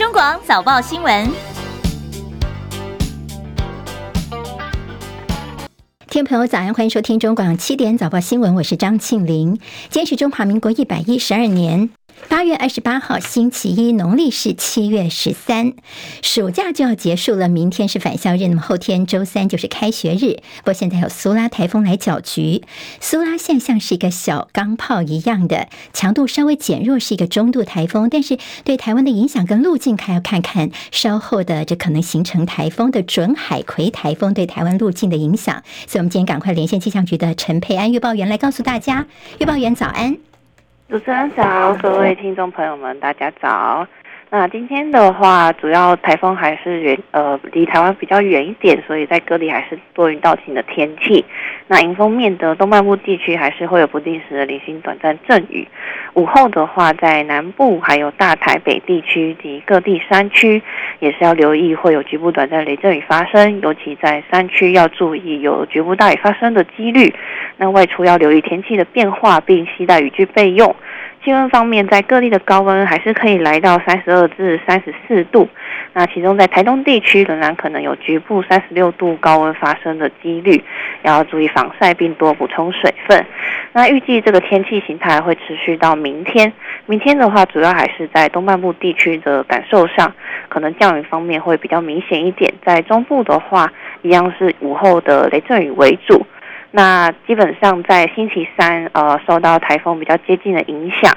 中广早报新闻，听众朋友早安，欢迎收听中广七点早报新闻，我是张庆林，坚持中华民国一百一十二年。八月二十八号星期一，农历是七月十三，暑假就要结束了。明天是返校日，那么后天周三就是开学日。不过现在有苏拉台风来搅局，苏拉现象是一个小钢炮一样的，强度稍微减弱，是一个中度台风，但是对台湾的影响跟路径还要看看稍后的这可能形成台风的准海葵台风对台湾路径的影响。所以，我们今天赶快连线气象局的陈佩安预报员来告诉大家。预报员早安。主持人早，各位听众朋友们，大家早。那今天的话，主要台风还是远呃离台湾比较远一点，所以在各地还是多云到晴的天气。那迎风面的东半部地区还是会有不定时的零星短暂阵雨。午后的话，在南部还有大台北地区及各地山区，也是要留意会有局部短暂雷阵雨发生，尤其在山区要注意有局部大雨发生的几率。那外出要留意天气的变化，并携带雨具备用。气温方面，在各地的高温还是可以来到三十二至三十四度。那其中在台东地区仍然可能有局部三十六度高温发生的几率，要注意防晒并多补充水分。那预计这个天气形态会持续到明天。明天的话，主要还是在东半部地区的感受上，可能降雨方面会比较明显一点。在中部的话，一样是午后的雷阵雨为主。那基本上在星期三，呃，受到台风比较接近的影响，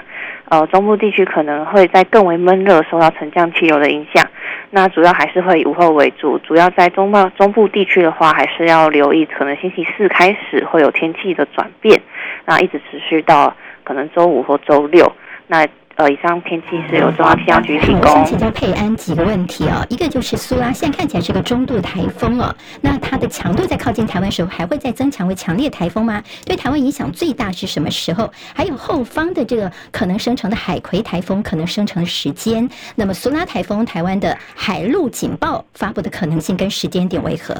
呃，中部地区可能会在更为闷热，受到沉降气流的影响。那主要还是会以午后为主，主要在中部中部地区的话，还是要留意，可能星期四开始会有天气的转变，那一直持续到可能周五或周六。那呃，以上天气是由中央气象局提供。我想请教佩安几个问题哦，一个就是苏拉现在看起来是个中度台风哦，那它的强度在靠近台湾的时候还会再增强为强烈台风吗？对台湾影响最大是什么时候？还有后方的这个可能生成的海葵台风可能生成的时间？那么苏拉台风台湾的海陆警报发布的可能性跟时间点为何？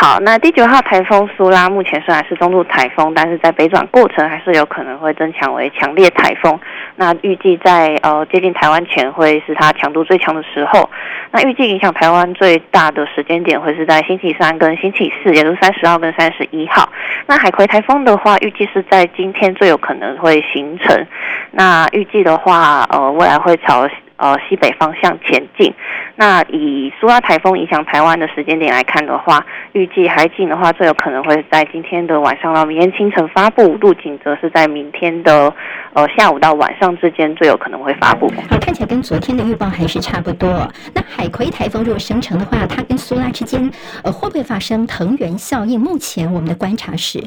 好，那第九号台风苏拉目前虽然是中度台风，但是在北转过程还是有可能会增强为强烈台风。那预计在呃接近台湾前会是它强度最强的时候。那预计影响台湾最大的时间点会是在星期三跟星期四，也就是三十号跟三十一号。那海葵台风的话，预计是在今天最有可能会形成。那预计的话，呃，未来会朝。呃，西北方向前进。那以苏拉台风影响台湾的时间点来看的话，预计海警的话最有可能会在今天的晚上到明天清晨发布，路径则是在明天的呃下午到晚上之间最有可能会发布。好，看起来跟昨天的预报还是差不多。那海葵台风如果生成的话，它跟苏拉之间呃会不会发生藤原效应？目前我们的观察是，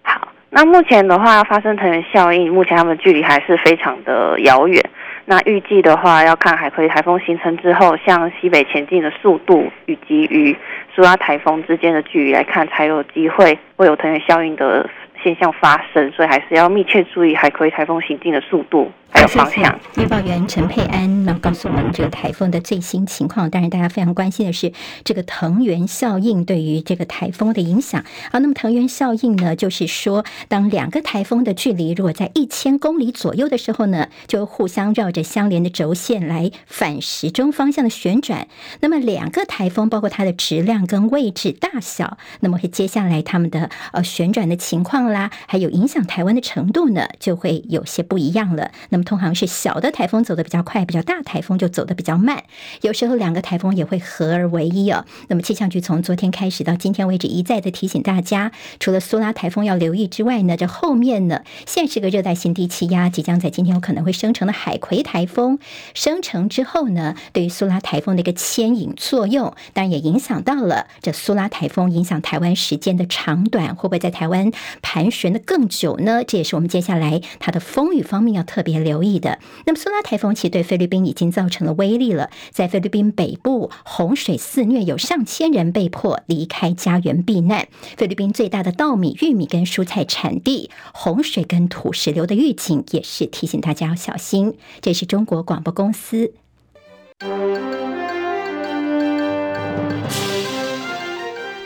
好，那目前的话发生藤原效应，目前它们距离还是非常的遥远。那预计的话，要看海葵台风形成之后，向西北前进的速度，以及与苏拉台风之间的距离来看，才有机会会有藤原效应的现象发生，所以还是要密切注意海葵台风行进的速度。还有方向。预报员陈佩安那告诉我们这个台风的最新情况。当然，大家非常关心的是这个藤原效应对于这个台风的影响。好，那么藤原效应呢，就是说，当两个台风的距离如果在一千公里左右的时候呢，就互相绕着相连的轴线来反时钟方向的旋转。那么两个台风包括它的质量跟位置大小，那么会接下来它们的呃旋转的情况啦，还有影响台湾的程度呢，就会有些不一样了。那么通常是小的台风走得比较快，比较大台风就走得比较慢。有时候两个台风也会合而为一哦。那么气象局从昨天开始到今天为止，一再的提醒大家，除了苏拉台风要留意之外呢，这后面呢，现在是个热带性低气压，即将在今天有可能会生成的海葵台风生成之后呢，对于苏拉台风的一个牵引作用，当然也影响到了这苏拉台风影响台湾时间的长短，会不会在台湾排盘旋的更久呢？这也是我们接下来它的风雨方面要特别留意的。那么苏拉台风其实对菲律宾已经造成了威力了，在菲律宾北部洪水肆虐，有上千人被迫离开家园避难。菲律宾最大的稻米、玉米跟蔬菜产地，洪水跟土石流的预警也是提醒大家要小心。这是中国广播公司，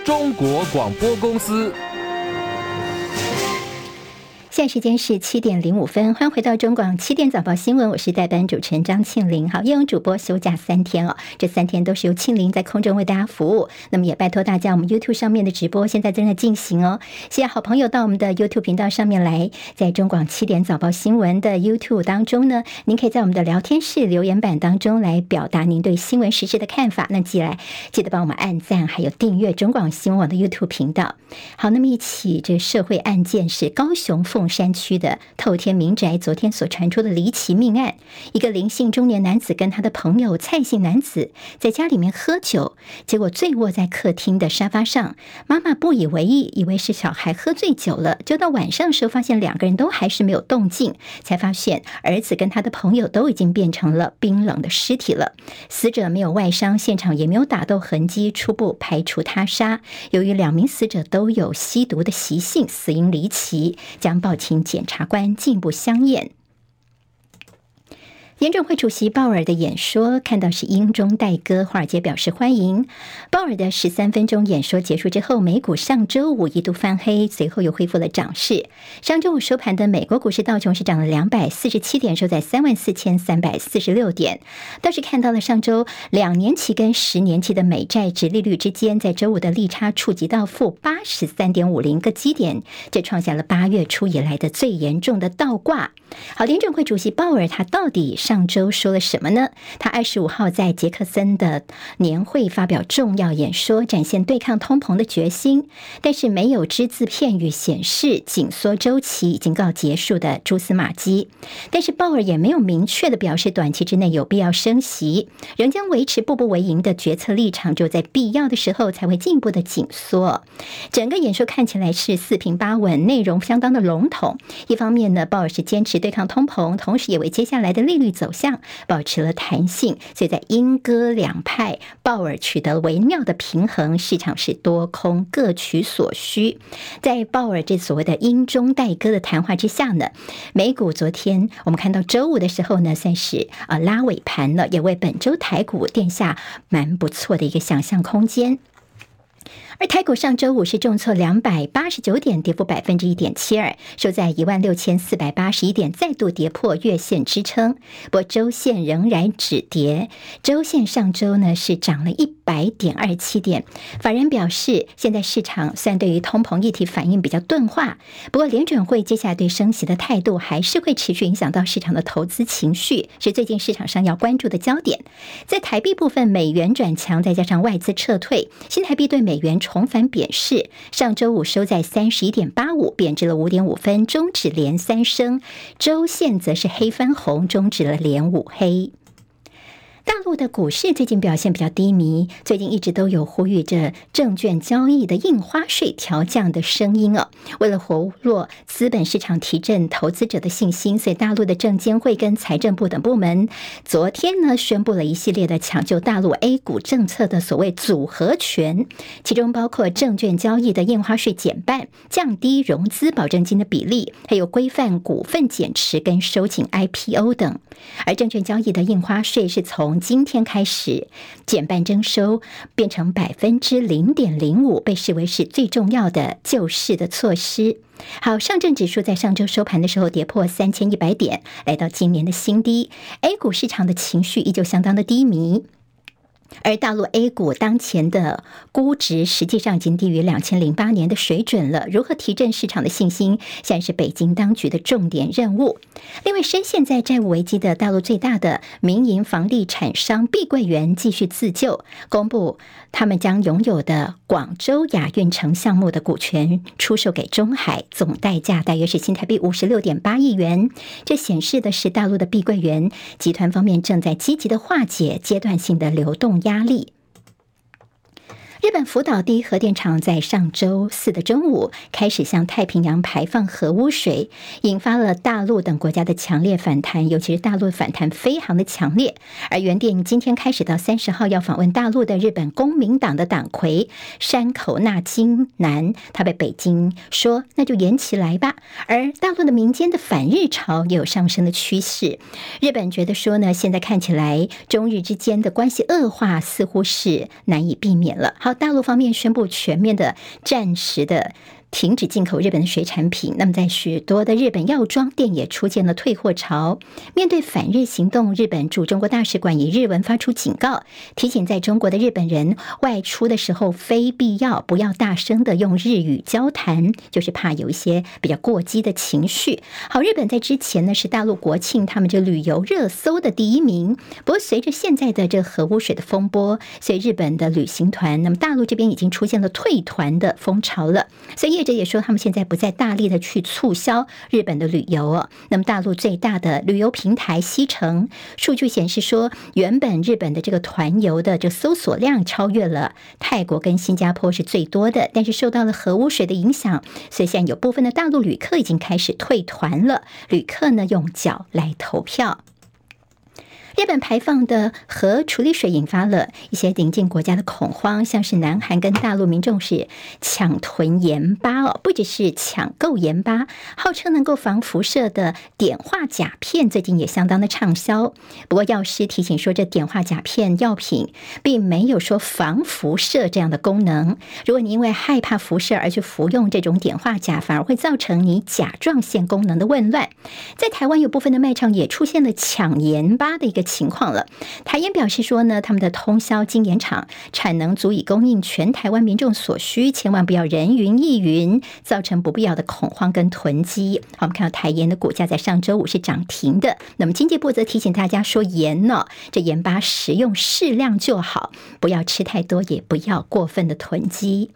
中国广播公司。现在时间是七点零五分，欢迎回到中广七点早报新闻，我是代班主持人张庆玲。好，业务主播休假三天哦，这三天都是由庆玲在空中为大家服务。那么也拜托大家，我们 YouTube 上面的直播现在正在进行哦，谢谢好朋友到我们的 YouTube 频道上面来，在中广七点早报新闻的 YouTube 当中呢，您可以在我们的聊天室留言板当中来表达您对新闻时事的看法。那记来记得帮我们按赞，还有订阅中广新闻网的 YouTube 频道。好，那么一起这社会案件是高雄凤山区的透天民宅，昨天所传出的离奇命案，一个林姓中年男子跟他的朋友蔡姓男子在家里面喝酒，结果醉卧在客厅的沙发上。妈妈不以为意，以为是小孩喝醉酒了，就到晚上时候发现两个人都还是没有动静，才发现儿子跟他的朋友都已经变成了冰冷的尸体了。死者没有外伤，现场也没有打斗痕迹，初步排除他杀。由于两名死者都有吸毒的习性，死因离奇。将报请检察官进一步相验。联准会主席鲍尔的演说看到是英中带歌，华尔街表示欢迎。鲍尔的十三分钟演说结束之后，美股上周五一度翻黑，随后又恢复了涨势。上周五收盘的美国股市道琼是涨了两百四十七点，收在三万四千三百四十六点。倒是看到了上周两年期跟十年期的美债殖利率之间，在周五的利差触及到负八十三点五零个基点，这创下了八月初以来的最严重的倒挂。好，联准会主席鲍尔他到底上上周说了什么呢？他二十五号在杰克森的年会发表重要演说，展现对抗通膨的决心，但是没有只字片语显示紧缩周期已经告结束的蛛丝马迹。但是鲍尔也没有明确的表示短期之内有必要升息，仍将维持步步为营的决策立场，就在必要的时候才会进一步的紧缩。整个演说看起来是四平八稳，内容相当的笼统。一方面呢，鲍尔是坚持对抗通膨，同时也为接下来的利率走向保持了弹性，所以在鹰鸽两派，鲍尔取得微妙的平衡，市场是多空各取所需。在鲍尔这所谓的鹰中带鸽的谈话之下呢，美股昨天我们看到周五的时候呢，算是啊拉尾盘了，也为本周台股垫下蛮不错的一个想象空间。而台股上周五是重挫两百八十九点，跌幅百分之一点七二，收在一万六千四百八十一点，再度跌破月线支撑。不过周线仍然止跌，周线上周呢是涨了一百点二七点。法人表示，现在市场虽然对于通膨议题反应比较钝化，不过联准会接下来对升息的态度还是会持续影响到市场的投资情绪，是最近市场上要关注的焦点。在台币部分，美元转强，再加上外资撤退，新台币对美元重返贬势，上周五收在三十一点八五，贬值了五点五分，终止连三升。周线则是黑翻红，终止了连五黑。大陆的股市最近表现比较低迷，最近一直都有呼吁着证券交易的印花税调降的声音哦。为了活络资本市场，提振投资者的信心，所以大陆的证监会跟财政部等部门昨天呢宣布了一系列的抢救大陆 A 股政策的所谓组合拳，其中包括证券交易的印花税减半、降低融资保证金的比例，还有规范股份减持跟收紧 IPO 等。而证券交易的印花税是从从今天开始减半征收，变成百分之零点零五，被视为是最重要的救市的措施。好，上证指数在上周收盘的时候跌破三千一百点，来到今年的新低。A 股市场的情绪依旧相当的低迷。而大陆 A 股当前的估值实际上已经低于两千零八年的水准了。如何提振市场的信心，现在是北京当局的重点任务。另外，深陷在债务危机的大陆最大的民营房地产商碧桂园继续自救，公布他们将拥有的广州亚运城项目的股权出售给中海，总代价大约是新台币五十六点八亿元。这显示的是大陆的碧桂园集团方面正在积极的化解阶段性的流动压力。日本福岛第一核电厂在上周四的中午开始向太平洋排放核污水，引发了大陆等国家的强烈反弹，尤其是大陆反弹非常的强烈。而原定今天开始到三十号要访问大陆的日本公民党的党魁山口那津男，他被北京说那就延期来吧。而大陆的民间的反日潮也有上升的趋势。日本觉得说呢，现在看起来中日之间的关系恶化似乎是难以避免了。好。大陆方面宣布全面的暂时的停止进口日本的水产品，那么在许多的日本药妆店也出现了退货潮。面对反日行动，日本驻中国大使馆以日文发出警告，提醒在中国的日本人外出的时候非必要不要大声的用日语交谈，就是怕有一些比较过激的情绪。好，日本在之前呢是大陆国庆他们这旅游热搜的第一名，不过随着现在的这核污水的风波，所以日本的旅行团，那么大陆这边已经出现了退团的风潮了，所以。记者也说，他们现在不再大力的去促销日本的旅游哦。那么，大陆最大的旅游平台西城数据显示说，原本日本的这个团游的这搜索量超越了泰国跟新加坡是最多的，但是受到了核污水的影响，所以现在有部分的大陆旅客已经开始退团了。旅客呢，用脚来投票。日本排放的核处理水引发了一些邻近国家的恐慌，像是南韩跟大陆民众是抢囤盐巴哦，不只是抢购盐巴，号称能够防辐射的碘化钾片最近也相当的畅销。不过药师提醒说，这碘化钾片药品并没有说防辐射这样的功能。如果你因为害怕辐射而去服用这种碘化钾，反而会造成你甲状腺功能的紊乱。在台湾有部分的卖场也出现了抢盐巴的一个。情况了，台盐表示说呢，他们的通宵精盐厂产能足以供应全台湾民众所需，千万不要人云亦云，造成不必要的恐慌跟囤积。好，我们看到台盐的股价在上周五是涨停的。那么经济部则提醒大家说，盐呢，这盐巴食用适量就好，不要吃太多，也不要过分的囤积。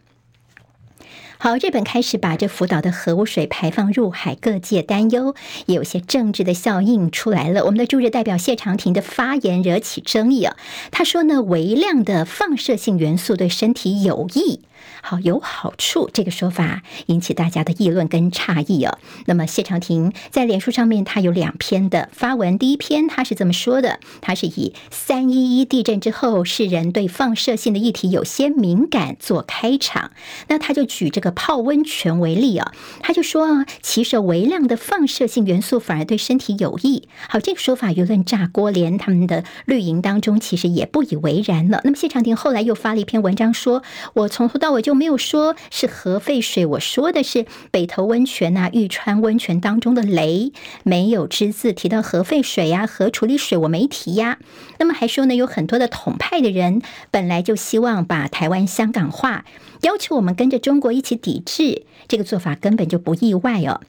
好，日本开始把这福岛的核污水排放入海，各界担忧，也有些政治的效应出来了。我们的驻日代表谢长廷的发言惹起争议啊，他说呢，微量的放射性元素对身体有益。好，有好处，这个说法引起大家的议论跟诧异哦。那么谢长廷在脸书上面，他有两篇的发文。第一篇他是这么说的：他是以三一一地震之后，世人对放射性的议题有些敏感做开场。那他就举这个泡温泉为例啊，他就说，其实微量的放射性元素反而对身体有益。好，这个说法舆论炸锅，连他们的绿营当中其实也不以为然了。那么谢长廷后来又发了一篇文章说，我从头到尾就没有说是核废水，我说的是北投温泉啊、玉川温泉当中的雷，没有只字提到核废水呀、核处理水，我没提呀。那么还说呢，有很多的统派的人本来就希望把台湾香港化，要求我们跟着中国一起抵制，这个做法根本就不意外哦。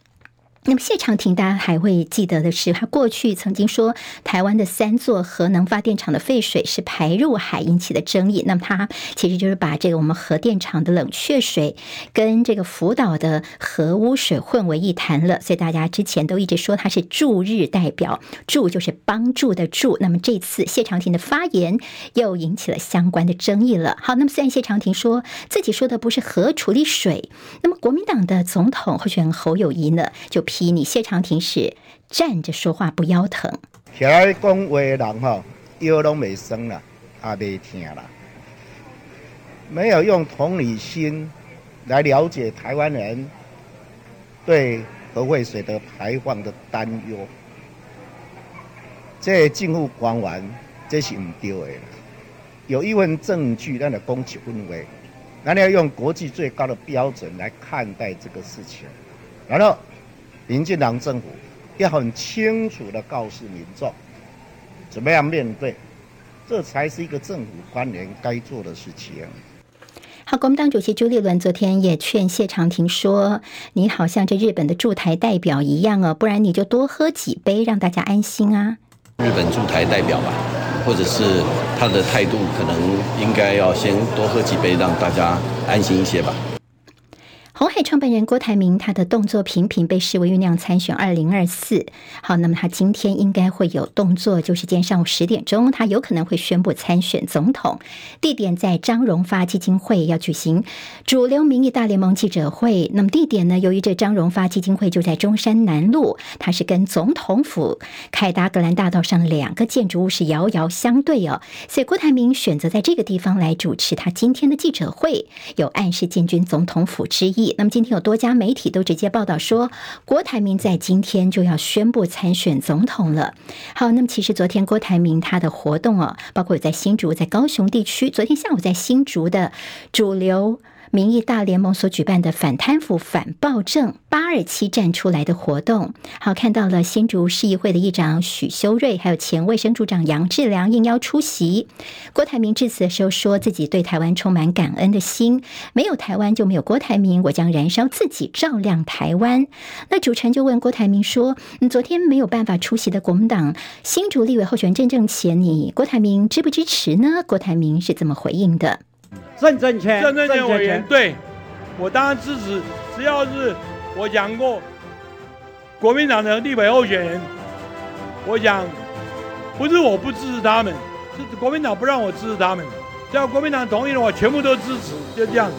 那么谢长廷，大家还会记得的是，他过去曾经说，台湾的三座核能发电厂的废水是排入海引起的争议。那么他其实就是把这个我们核电厂的冷却水跟这个福岛的核污水混为一谈了。所以大家之前都一直说他是驻日代表，驻就是帮助的助。那么这次谢长廷的发言又引起了相关的争议了。好，那么虽然谢长廷说自己说的不是核处理水，那么国民党的总统候选人侯友谊呢就批你谢长廷是站着说话不腰疼。起来讲话的人哈，腰拢没生了，也没听了，没有用同理心来了解台湾人对核废水的排放的担忧。这政府官员这是唔对的。有一份证据，咱就讲一分话，咱要用国际最高的标准来看待这个事情，然后。民进党政府要很清楚的告诉民众，怎么样面对，这才是一个政府官员该做的事情。好，国民党主席朱立伦昨天也劝谢长廷说：“你好像这日本的驻台代表一样哦，不然你就多喝几杯，让大家安心啊。”日本驻台代表吧，或者是他的态度，可能应该要先多喝几杯，让大家安心一些吧。红海创办人郭台铭，他的动作频频被视为酝酿参选二零二四。好，那么他今天应该会有动作，就是今天上午十点钟，他有可能会宣布参选总统。地点在张荣发基金会要举行主流民意大联盟记者会。那么地点呢？由于这张荣发基金会就在中山南路，它是跟总统府凯达格兰大道上两个建筑物是遥遥相对哦，所以郭台铭选择在这个地方来主持他今天的记者会，有暗示进军总统府之意。那么今天有多家媒体都直接报道说，郭台铭在今天就要宣布参选总统了。好，那么其实昨天郭台铭他的活动啊，包括有在新竹、在高雄地区，昨天下午在新竹的主流。民意大联盟所举办的反贪腐、反暴政八二七站出来的活动。好，看到了新竹市议会的议长许修睿，还有前卫生组长杨志良应邀出席。郭台铭致辞的时候说自己对台湾充满感恩的心，没有台湾就没有郭台铭，我将燃烧自己照亮台湾。那主持人就问郭台铭说：“你昨天没有办法出席的国民党新竹立委候选人郑正干，你郭台铭支不支持呢？”郭台铭是怎么回应的。郑正干，郑正干委员，对，我当然支持。只要是我讲过，国民党的立委候选人，我讲不是我不支持他们，是国民党不让我支持他们。只要国民党同意了，我全部都支持，就这样。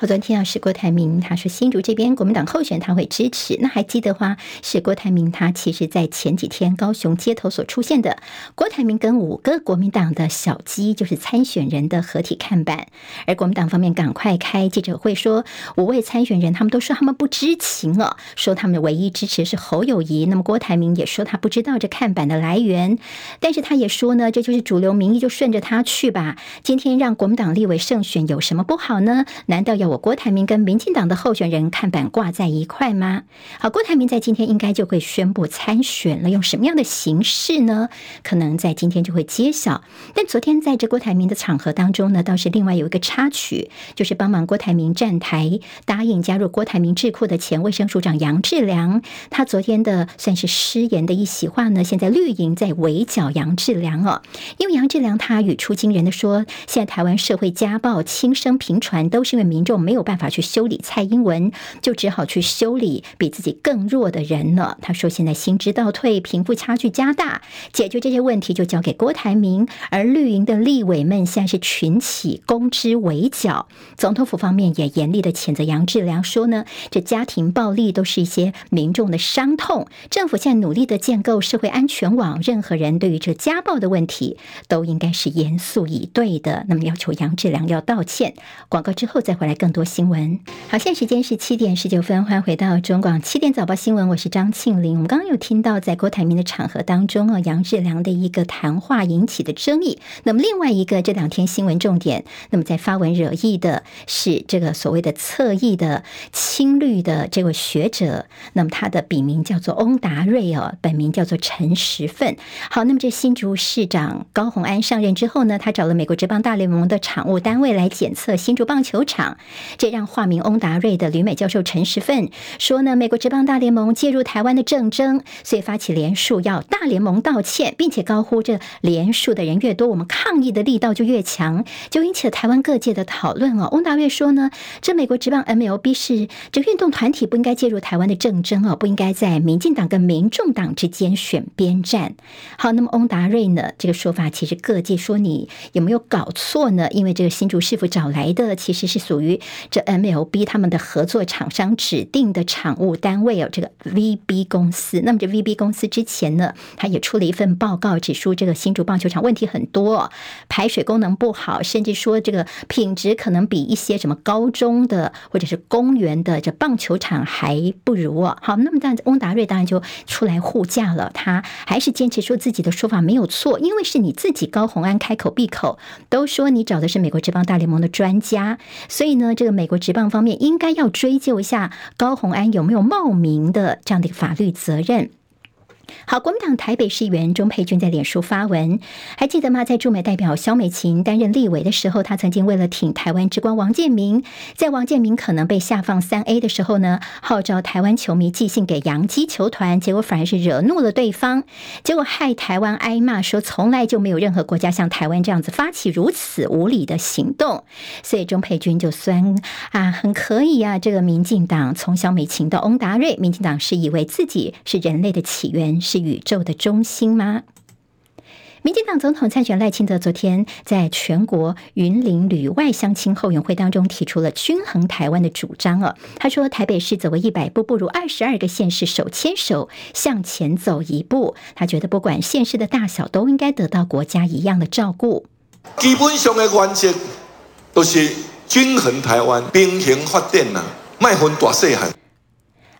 好，昨天听到，是郭台铭，他说新竹这边国民党候选人他会支持。那还记得话，是郭台铭他其实在前几天高雄街头所出现的郭台铭跟五个国民党的小鸡，就是参选人的合体看板。而国民党方面赶快开记者会说，五位参选人他们都说他们不知情哦，说他们的唯一支持是侯友谊。那么郭台铭也说他不知道这看板的来源，但是他也说呢，这就是主流民意，就顺着他去吧。今天让国民党立委胜选有什么不好呢？难道要？我郭台铭跟民进党的候选人看板挂在一块吗？好，郭台铭在今天应该就会宣布参选了，用什么样的形式呢？可能在今天就会揭晓。但昨天在这郭台铭的场合当中呢，倒是另外有一个插曲，就是帮忙郭台铭站台，答应加入郭台铭智库的前卫生署长杨志良，他昨天的算是失言的一席话呢，现在绿营在围剿杨志良哦，因为杨志良他语出惊人的说，现在台湾社会家暴轻生频传，都是因为民众。没有办法去修理蔡英文，就只好去修理比自己更弱的人了。他说：“现在薪资倒退，贫富差距加大，解决这些问题就交给郭台铭。而绿营的立委们现在是群起攻之围剿。总统府方面也严厉的谴责杨志良，说呢，这家庭暴力都是一些民众的伤痛。政府现在努力的建构社会安全网，任何人对于这家暴的问题都应该是严肃以对的。那么要求杨志良要道歉。广告之后再回来更。”更多新闻。好，现在时间是七点十九分，欢迎回到中广七点早报新闻，我是张庆玲。我们刚刚有听到，在郭台铭的场合当中啊，杨志良的一个谈话引起的争议。那么另外一个这两天新闻重点，那么在发文惹议的是这个所谓的侧翼的青绿的这位学者，那么他的笔名叫做翁达瑞哦，本名叫做陈时奋。好，那么这新竹市长高虹安上任之后呢，他找了美国职棒大联盟的场务单位来检测新竹棒球场。这让化名翁达瑞的旅美教授陈时奋说呢，美国职棒大联盟介入台湾的政争，所以发起连署要大联盟道歉，并且高呼这连署的人越多，我们抗议的力道就越强，就引起了台湾各界的讨论哦。翁达瑞说呢，这美国职棒 MLB 是这运动团体不应该介入台湾的政争哦，不应该在民进党跟民众党之间选边站。好，那么翁达瑞呢，这个说法其实各界说你有没有搞错呢？因为这个新竹市府找来的其实是属于。这 MLB 他们的合作厂商指定的产物单位哦，这个 VB 公司。那么这 VB 公司之前呢，他也出了一份报告，指出这个新竹棒球场问题很多，排水功能不好，甚至说这个品质可能比一些什么高中的或者是公园的这棒球场还不如哦。好，那么但翁达瑞当然就出来护驾了，他还是坚持说自己的说法没有错，因为是你自己高虹安开口闭口都说你找的是美国职棒大联盟的专家，所以呢。这个美国职棒方面应该要追究一下高红安有没有冒名的这样的一个法律责任。好，国民党台北市议员钟佩君在脸书发文，还记得吗？在驻美代表萧美琴担任立委的时候，他曾经为了挺台湾之光王建民，在王建民可能被下放三 A 的时候呢，号召台湾球迷寄信给洋基球团，结果反而是惹怒了对方，结果害台湾挨骂，说从来就没有任何国家像台湾这样子发起如此无理的行动，所以钟佩君就酸啊，很可以啊，这个民进党从萧美琴到翁达瑞，民进党是以为自己是人类的起源。是宇宙的中心吗？民进党总统参选赖清德昨天在全国云林旅外乡亲后援会当中提出了均衡台湾的主张哦。他说，台北市走为一百步，不如二十二个县市手牵手向前走一步。他觉得，不管县市的大小，都应该得到国家一样的照顾。基本上的原则都是均衡台湾，平衡发展呐，卖分大细汉。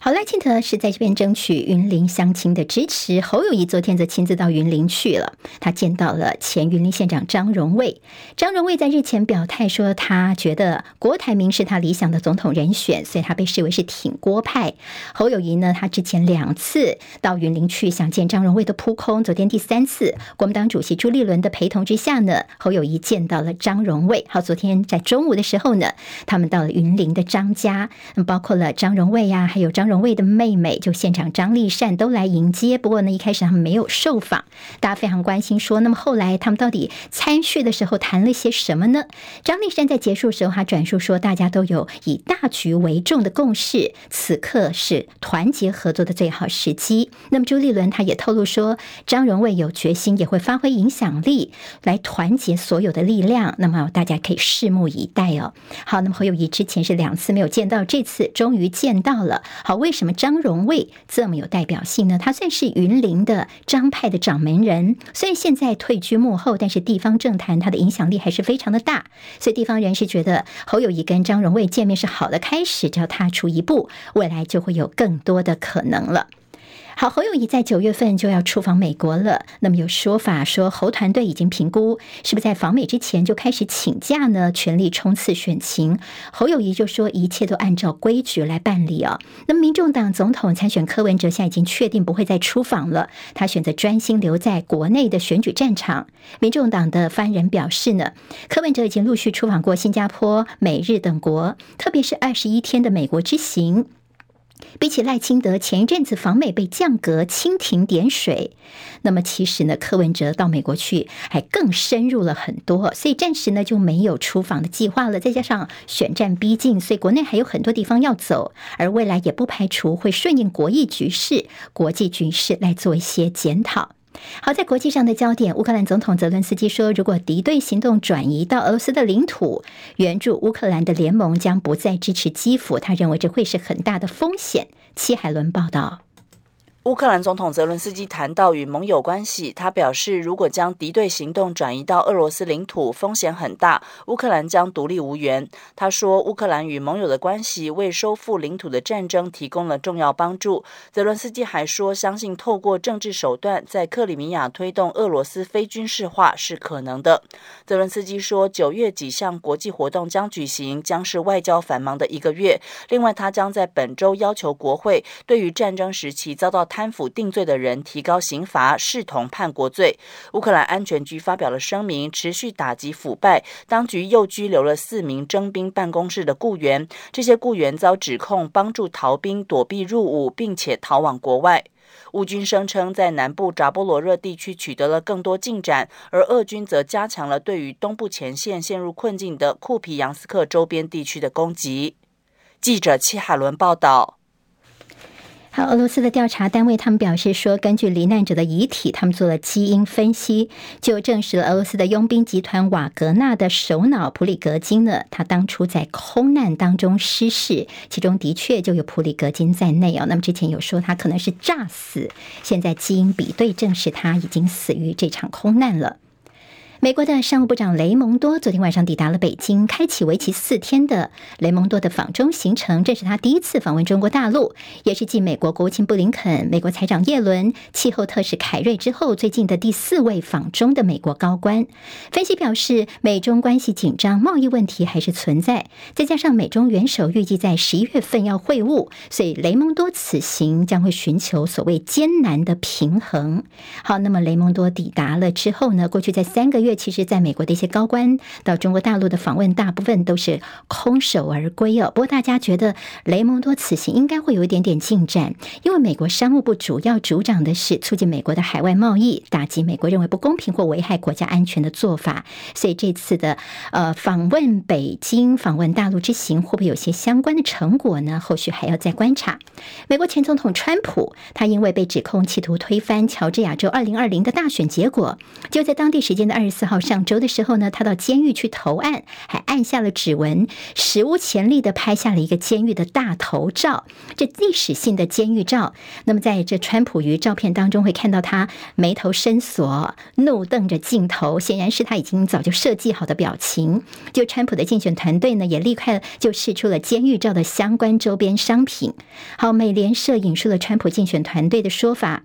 好，赖清德是在这边争取云林乡亲的支持。侯友谊昨天则亲自到云林去了，他见到了前云林县长张荣卫。张荣卫在日前表态说，他觉得郭台铭是他理想的总统人选，所以他被视为是挺郭派。侯友谊呢，他之前两次到云林去想见张荣卫都扑空，昨天第三次，国民党主席朱立伦的陪同之下呢，侯友谊见到了张荣卫。好，昨天在中午的时候呢，他们到了云林的张家，包括了张荣卫呀、还有张。荣卫的妹妹就现场张丽善都来迎接，不过呢，一开始他们没有受访，大家非常关心说，那么后来他们到底参叙的时候谈了些什么呢？张丽善在结束的时候，他转述说，大家都有以大局为重的共识，此刻是团结合作的最好时机。那么朱立伦他也透露说，张荣卫有决心，也会发挥影响力来团结所有的力量。那么大家可以拭目以待哦。好，那么侯友谊之前是两次没有见到，这次终于见到了。好。为什么张荣卫这么有代表性呢？他算是云林的张派的掌门人，虽然现在退居幕后，但是地方政坛他的影响力还是非常的大。所以地方人士觉得侯友谊跟张荣卫见面是好的开始，只要踏出一步，未来就会有更多的可能了。好，侯友宜在九月份就要出访美国了。那么有说法说，侯团队已经评估，是不是在访美之前就开始请假呢？全力冲刺选情。侯友宜就说，一切都按照规矩来办理哦。那么，民众党总统参选柯文哲现在已经确定不会再出访了，他选择专心留在国内的选举战场。民众党的发言人表示呢，柯文哲已经陆续出访过新加坡、美日等国，特别是二十一天的美国之行。比起赖清德前一阵子访美被降格、蜻蜓点水，那么其实呢，柯文哲到美国去还更深入了很多，所以暂时呢就没有出访的计划了。再加上选战逼近，所以国内还有很多地方要走，而未来也不排除会顺应国际局势、国际局势来做一些检讨。好，在国际上的焦点，乌克兰总统泽伦斯基说，如果敌对行动转移到俄罗斯的领土，援助乌克兰的联盟将不再支持基辅。他认为这会是很大的风险。戚海伦报道。乌克兰总统泽伦斯基谈到与盟友关系，他表示，如果将敌对行动转移到俄罗斯领土，风险很大，乌克兰将独立无援。他说，乌克兰与盟友的关系为收复领土的战争提供了重要帮助。泽伦斯基还说，相信透过政治手段在克里米亚推动俄罗斯非军事化是可能的。泽伦斯基说，九月几项国际活动将举行，将是外交繁忙的一个月。另外，他将在本周要求国会对于战争时期遭到贪腐定罪的人提高刑罚，视同叛国罪。乌克兰安全局发表了声明，持续打击腐败。当局又拘留了四名征兵办公室的雇员，这些雇员遭指控帮助逃兵躲避入伍，并且逃往国外。乌军声称在南部扎波罗热地区取得了更多进展，而俄军则加强了对于东部前线陷入困境的库皮扬斯克周边地区的攻击。记者戚海伦报道。俄罗斯的调查单位他们表示说，根据罹难者的遗体，他们做了基因分析，就证实了俄罗斯的佣兵集团瓦格纳的首脑普里格金呢，他当初在空难当中失事，其中的确就有普里格金在内哦。那么之前有说他可能是诈死，现在基因比对证实他已经死于这场空难了。美国的商务部长雷蒙多昨天晚上抵达了北京，开启为期四天的雷蒙多的访中行程。这是他第一次访问中国大陆，也是继美国国务卿布林肯、美国财长耶伦、气候特使凯瑞之后，最近的第四位访中的美国高官。分析表示，美中关系紧张，贸易问题还是存在，再加上美中元首预计在十一月份要会晤，所以雷蒙多此行将会寻求所谓艰难的平衡。好，那么雷蒙多抵达了之后呢？过去在三个月。其实，在美国的一些高官到中国大陆的访问，大部分都是空手而归哦。不过，大家觉得雷蒙多此行应该会有一点点进展，因为美国商务部主要主掌的是促进美国的海外贸易，打击美国认为不公平或危害国家安全的做法。所以，这次的呃访问北京、访问大陆之行，会不会有些相关的成果呢？后续还要再观察。美国前总统川普，他因为被指控企图推翻乔治亚州二零二零的大选结果，就在当地时间的二十四。号上周的时候呢，他到监狱去投案，还按下了指纹，史无前例的拍下了一个监狱的大头照，这历史性的监狱照。那么在这川普于照片当中会看到他眉头深锁，怒瞪着镜头，显然是他已经早就设计好的表情。就川普的竞选团队呢，也立刻就试出了监狱照的相关周边商品。好，美联社引述了川普竞选团队的说法。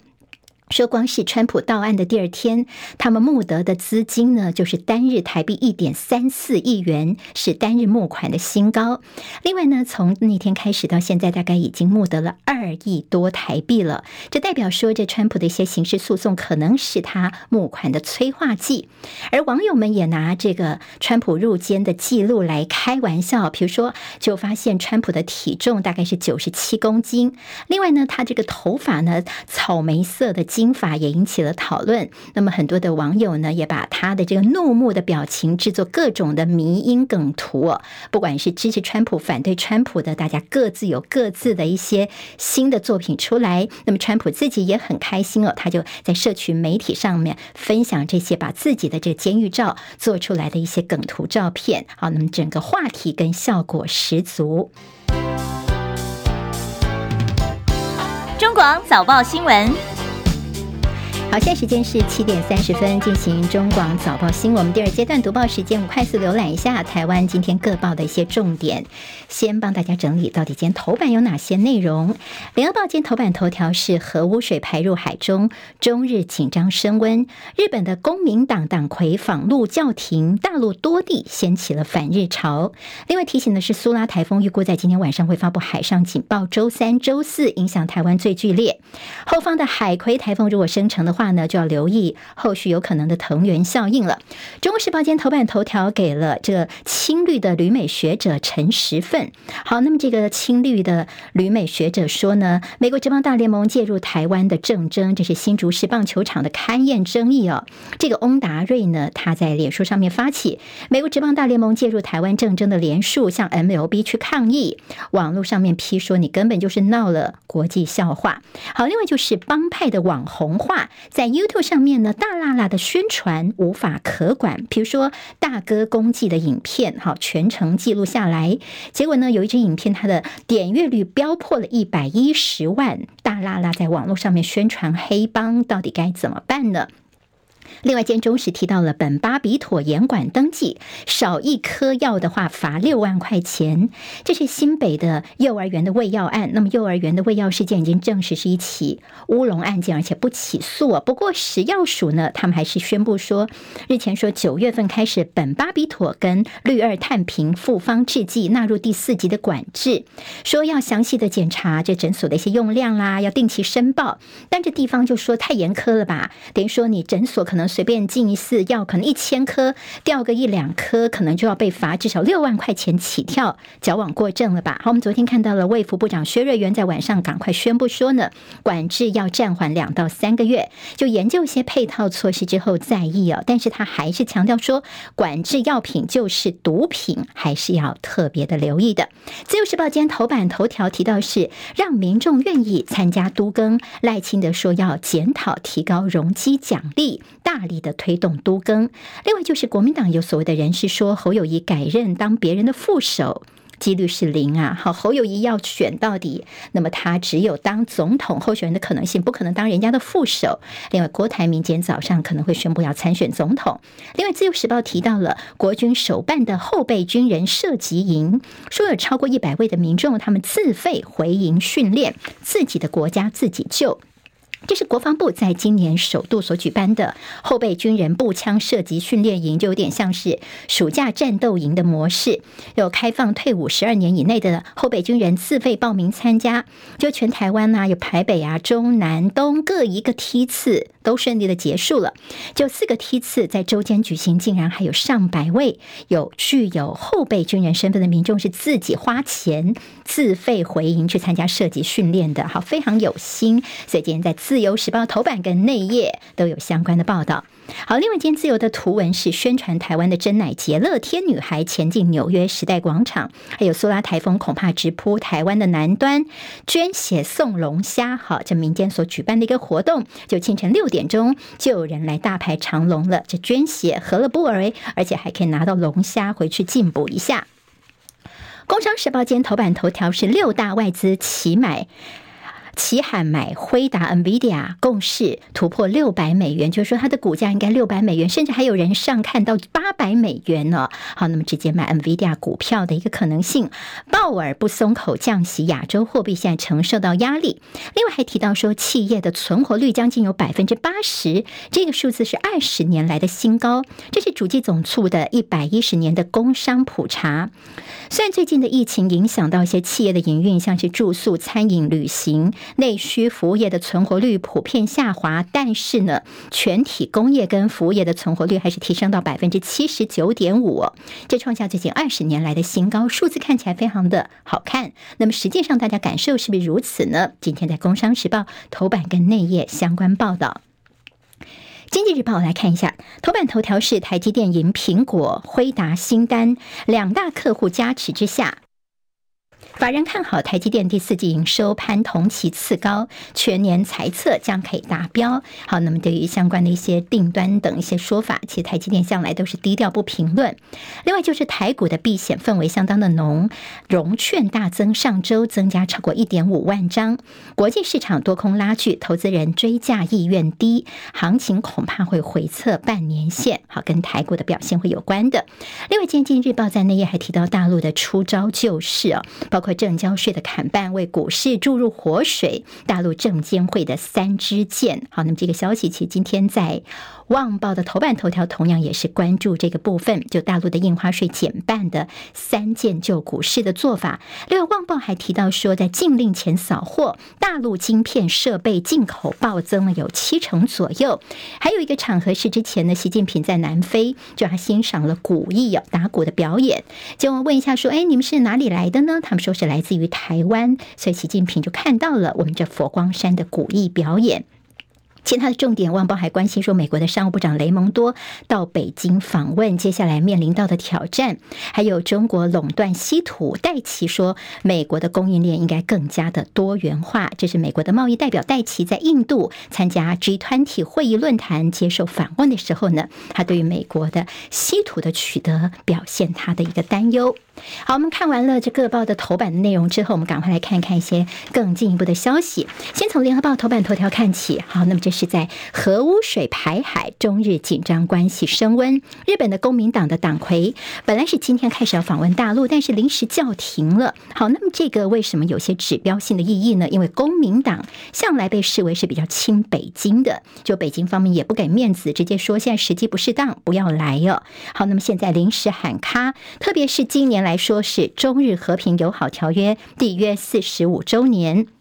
说光是川普到案的第二天，他们募得的资金呢，就是单日台币一点三四亿元，是单日募款的新高。另外呢，从那天开始到现在，大概已经募得了二亿多台币了。这代表说，这川普的一些刑事诉讼可能是他募款的催化剂。而网友们也拿这个川普入监的记录来开玩笑，比如说，就发现川普的体重大概是九十七公斤。另外呢，他这个头发呢，草莓色的。金发也引起了讨论，那么很多的网友呢，也把他的这个怒目的表情制作各种的迷因梗图哦。不管是支持川普、反对川普的，大家各自有各自的一些新的作品出来。那么川普自己也很开心哦，他就在社群媒体上面分享这些把自己的这个监狱照做出来的一些梗图照片。好，那么整个话题跟效果十足。中广早报新闻。好，现在时间是七点三十分，进行中广早报新闻。我们第二阶段读报时间，我们快速浏览一下台湾今天各报的一些重点。先帮大家整理到底今天头版有哪些内容。联合报今天头版头条是核污水排入海中，中日紧张升温。日本的公民党党魁访陆叫停，大陆多地掀起了反日潮。另外提醒的是，苏拉台风预估在今天晚上会发布海上警报，周三、周四影响台湾最剧烈。后方的海葵台风如果生成的话，话呢就要留意后续有可能的藤原效应了。中国时报今天头版头条给了这个亲绿的旅美学者陈时奋。好，那么这个青绿的旅美学者说呢，美国职棒大联盟介入台湾的政争，这是新竹市棒球场的勘验争议哦。这个翁达瑞呢，他在脸书上面发起美国职棒大联盟介入台湾政争的连署，向 MLB 去抗议。网络上面批说你根本就是闹了国际笑话。好，另外就是帮派的网红化。在 YouTube 上面呢，大辣辣的宣传无法可管。比如说大哥公祭的影片，好，全程记录下来，结果呢，有一支影片，它的点阅率飙破了一百一十万。大辣辣在网络上面宣传黑帮，到底该怎么办呢？另外，间中时提到了苯巴比妥严管登记，少一颗药的话罚六万块钱。这是新北的幼儿园的喂药案。那么，幼儿园的喂药事件已经证实是一起乌龙案件，而且不起诉。不过，食药署呢，他们还是宣布说，日前说九月份开始，苯巴比妥跟氯二碳平复方制剂纳入第四级的管制，说要详细的检查这诊所的一些用量啦，要定期申报。但这地方就说太严苛了吧？等于说你诊所可可能。随便进一次药，可能一千颗掉个一两颗，可能就要被罚至少六万块钱起跳，矫枉过正了吧？好，我们昨天看到了卫福部长薛瑞元在晚上赶快宣布说呢，管制要暂缓两到三个月，就研究一些配套措施之后再议哦。但是他还是强调说，管制药品就是毒品，还是要特别的留意的。自由时报今天头版头条提到是让民众愿意参加都更，赖清德说要检讨提高容积奖励大。力的推动都更，另外就是国民党有所谓的人士说侯友谊改任当别人的副手几率是零啊。好，侯友谊要选到底，那么他只有当总统候选人的可能性，不可能当人家的副手。另外，郭台铭今天早上可能会宣布要参选总统。另外，自由时报提到了国军首办的后备军人射击营，说有超过一百位的民众，他们自费回营训练，自己的国家自己救。这是国防部在今年首度所举办的后备军人步枪射击训练营，就有点像是暑假战斗营的模式，有开放退伍十二年以内的后备军人自费报名参加。就全台湾呐、啊，有台北啊、中南东各一个梯次都顺利的结束了。就四个梯次在周间举行，竟然还有上百位有具有后备军人身份的民众是自己花钱自费回营去参加射击训练的，好，非常有心。所以今天在自由时报头版跟内页都有相关的报道。好，另外一件自由的图文是宣传台湾的珍奶节，乐天女孩前进纽约时代广场，还有苏拉台风恐怕直扑台湾的南端，捐血送龙虾。好，这民间所举办的一个活动，就清晨六点。钟就有人来大排长龙了。这捐血何乐不为？而且还可以拿到龙虾回去进补一下。工商时报今天头版头条是六大外资齐买。齐喊买辉达 NVIDIA 共识突破六百美元，就是说它的股价应该六百美元，甚至还有人上看到八百美元呢。好，那么直接买 NVIDIA 股票的一个可能性。鲍尔不松口降息，亚洲货币现在承受到压力。另外还提到说，企业的存活率将近有百分之八十，这个数字是二十年来的新高。这是主计总处的一百一十年的工商普查。虽然最近的疫情影响到一些企业的营运，像是住宿、餐饮、旅行。内需服务业的存活率普遍下滑，但是呢，全体工业跟服务业的存活率还是提升到百分之七十九点五，这创下最近二十年来的新高，数字看起来非常的好看。那么实际上大家感受是不是如此呢？今天在《工商时报》头版跟内页相关报道，《经济日报》我来看一下，头版头条是台积电赢苹果、辉达新单，两大客户加持之下。法人看好台积电第四季营收攀同期次高，全年财测将可以达标。好，那么对于相关的一些订单等一些说法，其实台积电向来都是低调不评论。另外就是台股的避险氛围相当的浓，融券大增，上周增加超过一点五万张。国际市场多空拉锯，投资人追价意愿低，行情恐怕会回测半年线。好，跟台股的表现会有关的。另外，今天经济日报在内页还提到大陆的出招救市啊，包。和证交税的砍半为股市注入活水，大陆证监会的三支箭。好，那么这个消息其实今天在。《旺报》的头版头条同样也是关注这个部分，就大陆的印花税减半的三件旧股市的做法。另外，《旺报》还提到说，在禁令前扫货，大陆晶片设备进口暴增了有七成左右。还有一个场合是之前的习近平在南非，就还欣赏了古艺打鼓的表演。就问一下说：“哎，你们是哪里来的呢？”他们说是来自于台湾，所以习近平就看到了我们这佛光山的古艺表演。其他的重点，《旺邦》还关心说，美国的商务部长雷蒙多到北京访问，接下来面临到的挑战，还有中国垄断稀土。戴琪说，美国的供应链应该更加的多元化。这是美国的贸易代表戴琪在印度参加 G20 会议论坛接受访问的时候呢，他对于美国的稀土的取得表现他的一个担忧。好，我们看完了这各报的头版的内容之后，我们赶快来看看一些更进一步的消息。先从联合报头版头条看起。好，那么这是在核污水排海，中日紧张关系升温。日本的公民党的党魁本来是今天开始要访问大陆，但是临时叫停了。好，那么这个为什么有些指标性的意义呢？因为公民党向来被视为是比较亲北京的，就北京方面也不给面子，直接说现在时机不适当，不要来哦。好，那么现在临时喊卡，特别是今年。来说是中日和平友好条约缔约四十五周年。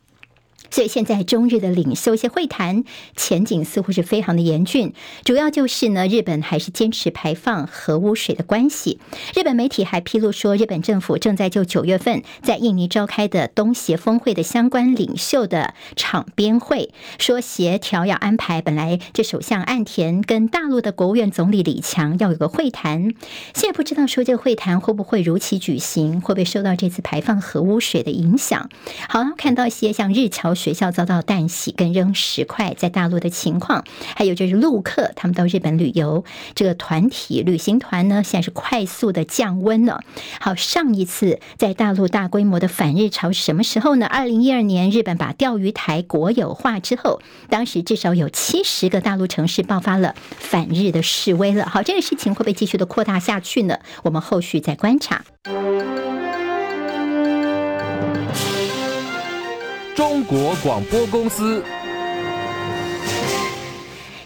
所以现在中日的领袖一些会谈前景似乎是非常的严峻，主要就是呢，日本还是坚持排放核污水的关系。日本媒体还披露说，日本政府正在就九月份在印尼召开的东协峰会的相关领袖的场边会，说协调要安排本来这首相岸田跟大陆的国务院总理李强要有个会谈，现在不知道说这个会谈会不会如期举行，会不会受到这次排放核污水的影响？好，看到一些像日侨。学校遭到弹袭跟扔石块，在大陆的情况，还有就是陆客他们到日本旅游，这个团体旅行团呢，现在是快速的降温了。好，上一次在大陆大规模的反日潮什么时候呢？二零一二年，日本把钓鱼台国有化之后，当时至少有七十个大陆城市爆发了反日的示威了。好，这个事情会不会继续的扩大下去呢？我们后续再观察。中国广播公司。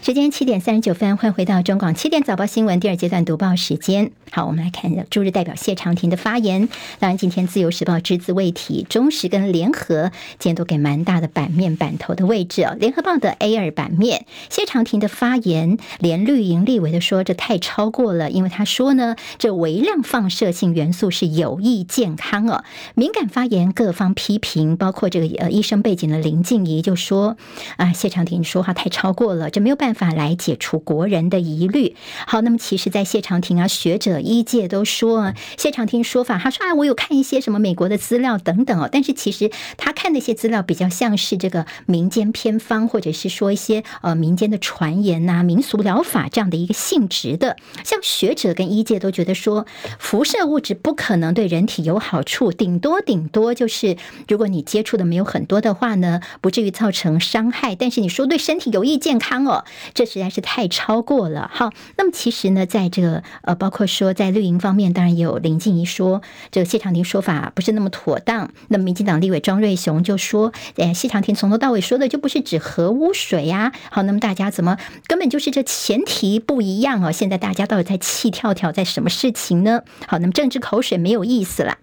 时间七点三十九分，欢迎回到中广七点早报新闻第二阶段读报时间。好，我们来看一下驻日代表谢长廷的发言。当然，今天自由时报只字未提，中时跟联合今天都给蛮大的版面版头的位置哦。联合报的 A 二版面，谢长廷的发言，连绿营立委的说这太超过了，因为他说呢，这微量放射性元素是有益健康哦。敏感发言，各方批评，包括这个呃医生背景的林静怡就说啊，谢长廷说话太超过了，这没有办法。法来解除国人的疑虑。好，那么其实，在谢长廷啊，学者医界都说，谢长廷说法，他说啊，我有看一些什么美国的资料等等哦，但是其实他看那些资料比较像是这个民间偏方，或者是说一些呃民间的传言呐、民俗疗法这样的一个性质的。像学者跟医界都觉得说，辐射物质不可能对人体有好处，顶多顶多就是如果你接触的没有很多的话呢，不至于造成伤害。但是你说对身体有益健康哦，这实在是太超过了。好，那么其实呢，在这个呃，包括说在绿营方面，当然也有林静怡说，这个谢长廷说法不是那么妥当。那么民进党立委庄瑞雄就说，哎，谢长廷从头到尾说的就不是指核污水呀。好，那么大家怎么根本就是这前提不一样哦？现在大家到底在气跳跳在什么事情呢？好，那么政治口水没有意思了。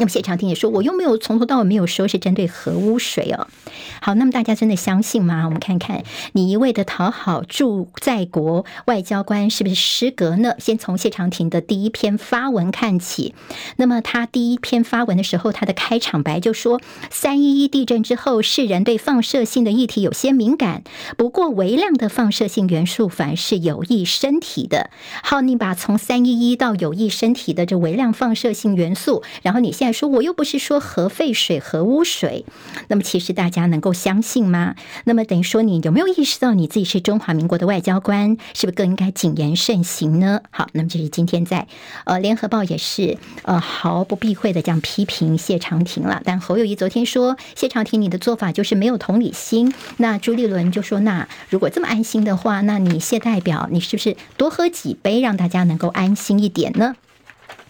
那么谢长廷也说，我又没有从头到尾没有说是针对核污水哦。好，那么大家真的相信吗？我们看看你一味的讨好驻在国外交官是不是失格呢？先从谢长廷的第一篇发文看起。那么他第一篇发文的时候，他的开场白就说：“三一一地震之后，世人对放射性的议题有些敏感，不过微量的放射性元素反而是有益身体的。”好，你把从三一一到有益身体的这微量放射性元素，然后你现在。说我又不是说核废水、核污水，那么其实大家能够相信吗？那么等于说，你有没有意识到你自己是中华民国的外交官，是不是更应该谨言慎行呢？好，那么这是今天在呃联合报也是呃毫不避讳的这样批评谢长廷了。但侯友谊昨天说，谢长廷你的做法就是没有同理心。那朱立伦就说，那如果这么安心的话，那你谢代表，你是不是多喝几杯，让大家能够安心一点呢？《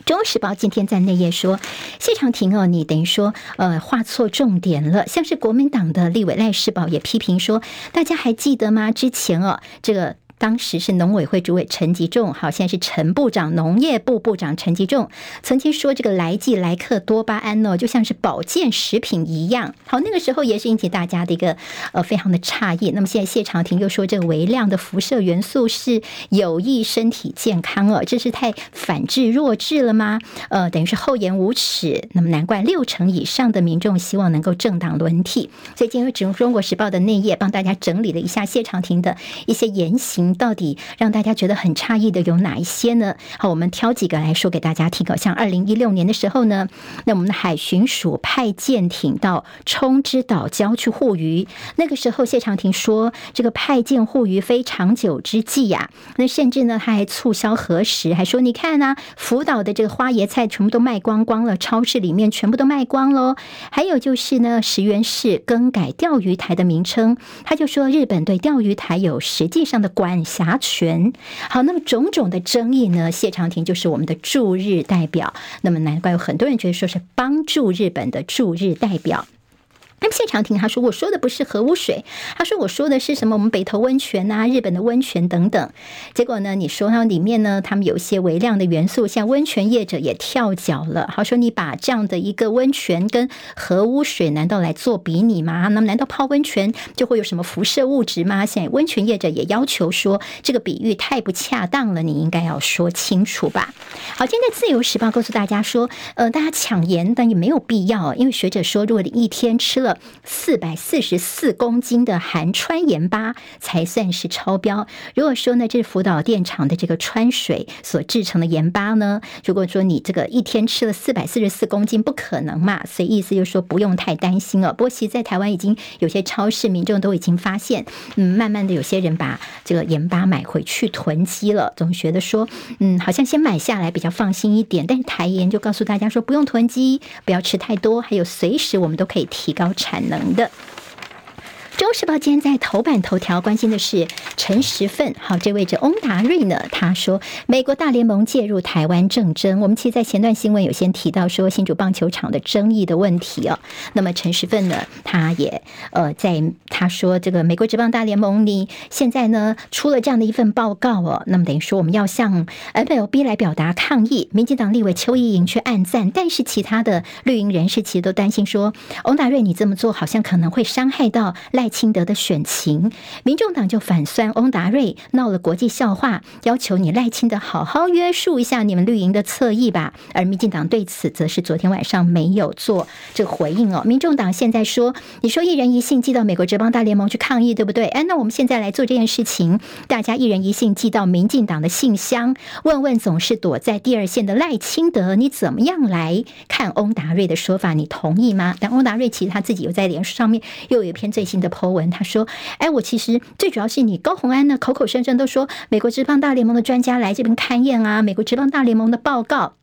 中时报》今天在内页说，谢长廷哦，你等于说呃画错重点了。像是国民党的立委赖世宝也批评说，大家还记得吗？之前哦，这个。当时是农委会主委陈吉仲，好，现在是陈部长，农业部部长陈吉仲曾经说，这个莱剂莱克多巴胺呢，就像是保健食品一样。好，那个时候也是引起大家的一个呃非常的诧异。那么现在谢长廷又说，这个微量的辐射元素是有益身体健康哦，这是太反智弱智了吗？呃，等于是厚颜无耻。那么难怪六成以上的民众希望能够政党轮替。所以今天中中国时报的内页帮大家整理了一下谢长廷的一些言行。到底让大家觉得很诧异的有哪一些呢？好，我们挑几个来说给大家听。像二零一六年的时候呢，那我们的海巡署派舰艇到冲之岛礁去护渔，那个时候谢长廷说，这个派舰护渔非长久之计呀。那甚至呢，他还促销核实，还说你看呐、福岛的这个花椰菜全部都卖光光了，超市里面全部都卖光喽。还有就是呢，石原市更改钓鱼台的名称，他就说日本对钓鱼台有实际上的管辖权。好，那么种种的争议呢？谢长廷就是我们的驻日代表，那么难怪有很多人觉得说是帮助日本的驻日代表。那么谢长廷他说：“我说的不是核污水，他说我说的是什么？我们北投温泉啊，日本的温泉等等。结果呢，你说它里面呢，他们有一些微量的元素，像温泉业者也跳脚了。他说你把这样的一个温泉跟核污水难道来做比拟吗？那么难道泡温泉就会有什么辐射物质吗？现在温泉业者也要求说这个比喻太不恰当了，你应该要说清楚吧。好，今天在自由时报告诉大家说，呃，大家抢盐但也没有必要，因为学者说，如果你一天吃了。四百四十四公斤的含氚盐巴才算是超标。如果说呢，这是福岛电厂的这个川水所制成的盐巴呢，如果说你这个一天吃了四百四十四公斤，不可能嘛？所以意思就是说不用太担心了。不过其实在台湾已经有些超市民众都已经发现，嗯，慢慢的有些人把这个盐巴买回去囤积了，总觉得说，嗯，好像先买下来比较放心一点。但是台盐就告诉大家说，不用囤积，不要吃太多，还有随时我们都可以提高。产能的。《中时报》今天在头版头条关心的是陈时奋，好，这位这翁达瑞呢，他说美国大联盟介入台湾政争。我们其实，在前段新闻有先提到说新竹棒球场的争议的问题哦。那么陈时奋呢，他也呃，在他说这个美国职棒大联盟，你现在呢出了这样的一份报告哦，那么等于说我们要向 MLB 来表达抗议。民进党立委邱意莹却暗赞，但是其他的绿营人士其实都担心说，翁达瑞你这么做好像可能会伤害到赖。清德的选情，民众党就反酸翁达瑞闹了国际笑话，要求你赖清德好好约束一下你们绿营的侧翼吧。而民进党对此则是昨天晚上没有做这个回应哦。民众党现在说，你说一人一信寄到美国职棒大联盟去抗议，对不对？哎，那我们现在来做这件事情，大家一人一信寄到民进党的信箱，问问总是躲在第二线的赖清德，你怎么样来看翁达瑞的说法？你同意吗？但翁达瑞其实他自己有在脸书上面又有一篇最新的头文，他说：“哎，我其实最主要是你高红安呢，口口声声都说美国职棒大联盟的专家来这边勘验啊，美国职棒大联盟的报告。”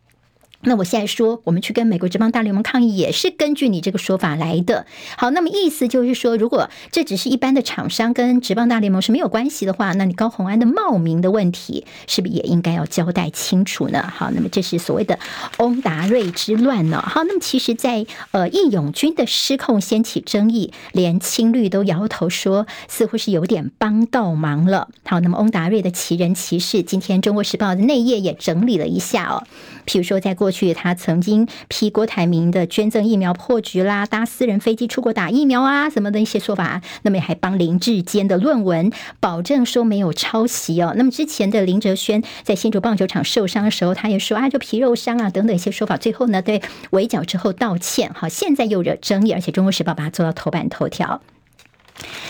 那我现在说，我们去跟美国职棒大联盟抗议，也是根据你这个说法来的。好，那么意思就是说，如果这只是一般的厂商跟职棒大联盟是没有关系的话，那你高虹安的冒名的问题，是不是也应该要交代清楚呢？好，那么这是所谓的翁达瑞之乱呢。好，那么其实在，在呃义勇军的失控掀起争议，连青绿都摇头说，似乎是有点帮倒忙了。好，那么翁达瑞的奇人奇事，今天《中国时报》的内页也整理了一下哦。譬如说，在过去去他曾经批郭台铭的捐赠疫苗破局啦，搭私人飞机出国打疫苗啊，什么的一些说法，那么还帮林志坚的论文保证说没有抄袭哦。那么之前的林哲轩在新竹棒球场受伤的时候，他也说啊，就皮肉伤啊等等一些说法，最后呢，对围剿之后道歉，好，现在又惹争议，而且《中国时报》把它做到头版头条。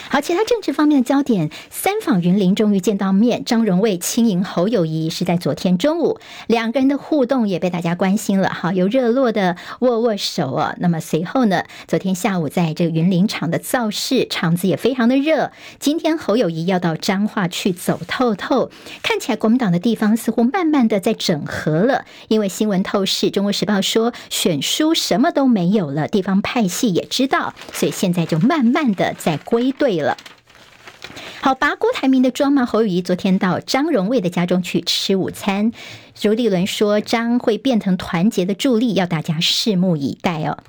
好，其他政治方面的焦点，三访云林终于见到面，张荣卫亲迎侯友谊是在昨天中午，两个人的互动也被大家关心了。好，有热络的握握手啊。那么随后呢，昨天下午在这个云林场的造势场子也非常的热。今天侯友谊要到彰化去走透透，看起来国民党的地方似乎慢慢的在整合了。因为新闻透视，《中国时报》说选书什么都没有了，地方派系也知道，所以现在就慢慢的在归队。了，好，拔郭台铭的妆吗？侯友谊昨天到张荣卫的家中去吃午餐，朱立伦说张会变成团结的助力，要大家拭目以待哦。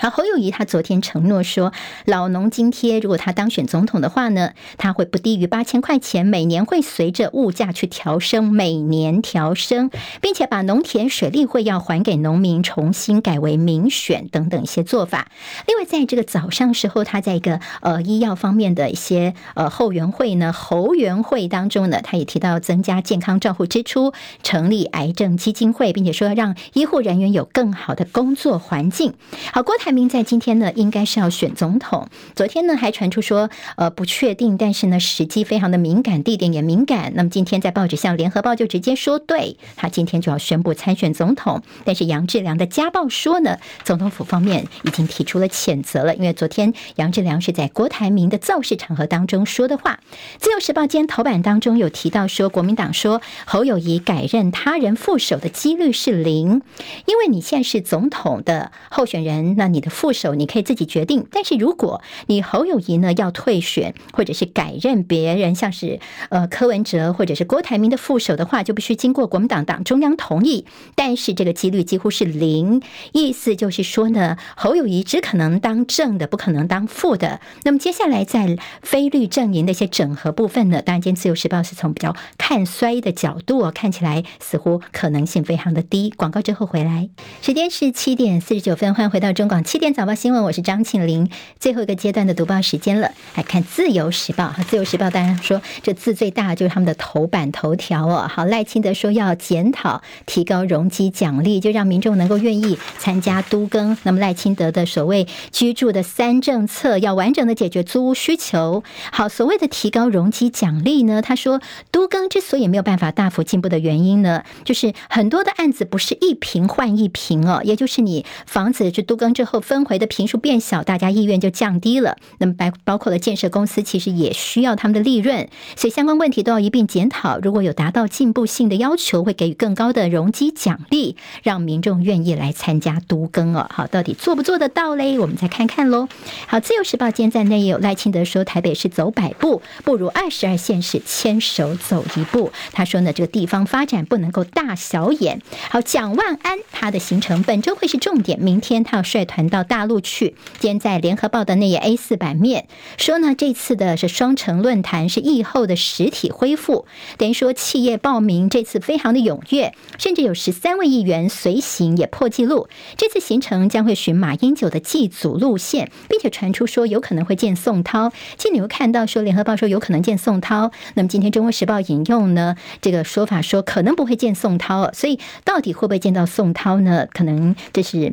好，侯友谊他昨天承诺说，老农津贴如果他当选总统的话呢，他会不低于八千块钱，每年会随着物价去调升，每年调升，并且把农田水利会要还给农民，重新改为民选等等一些做法。另外，在这个早上时候，他在一个呃医药方面的一些呃后援会呢，侯援会当中呢，他也提到增加健康照护支出，成立癌症基金会，并且说让医护人员有更好的工作环境。好，郭台。明在今天呢，应该是要选总统。昨天呢，还传出说，呃，不确定，但是呢，时机非常的敏感，地点也敏感。那么今天在报纸上，《联合报》就直接说，对，他今天就要宣布参选总统。但是杨志良的家暴说呢，总统府方面已经提出了谴责了，因为昨天杨志良是在郭台铭的造势场合当中说的话。《自由时报》今天头版当中有提到说，国民党说侯友谊改任他人副手的几率是零，因为你现在是总统的候选人，那你。的副手你可以自己决定，但是如果你侯友谊呢要退选，或者是改任别人，像是呃柯文哲或者是郭台铭的副手的话，就必须经过国民党党中央同意。但是这个几率几乎是零，意思就是说呢，侯友谊只可能当正的，不可能当副的。那么接下来在非绿阵营的一些整合部分呢，当然今天自由时报是从比较看衰的角度，看起来似乎可能性非常的低。广告之后回来，时间是七点四十九分，欢迎回到中广。七点早报新闻，我是张庆玲。最后一个阶段的读报时间了，来看《自由时报》哈，《自由时报》当然说这字最大就是他们的头版头条哦。好，赖清德说要检讨提高容积奖励，就让民众能够愿意参加都更。那么赖清德的所谓居住的三政策，要完整的解决租屋需求。好，所谓的提高容积奖励呢，他说都更之所以没有办法大幅进步的原因呢，就是很多的案子不是一坪换一坪哦，也就是你房子就都更之后。后分回的频数变小，大家意愿就降低了。那么包包括了建设公司，其实也需要他们的利润，所以相关问题都要一并检讨。如果有达到进步性的要求，会给予更高的容积奖励，让民众愿意来参加都更哦。好，到底做不做得到嘞？我们再看看喽。好，自由时报今天在内也有赖清德说，台北市走百步，不如二十二县市牵手走一步。他说呢，这个地方发展不能够大小眼。好，蒋万安他的行程本周会是重点，明天他要率团。到大陆去。今天在联合报的那页 A 四版面说呢，这次的是双城论坛是疫后的实体恢复，等于说企业报名这次非常的踊跃，甚至有十三位议员随行也破纪录。这次行程将会循马英九的祭祖路线，并且传出说有可能会见宋涛。今天你又看到说联合报说有可能见宋涛，那么今天中国时报引用呢这个说法说可能不会见宋涛，所以到底会不会见到宋涛呢？可能这是。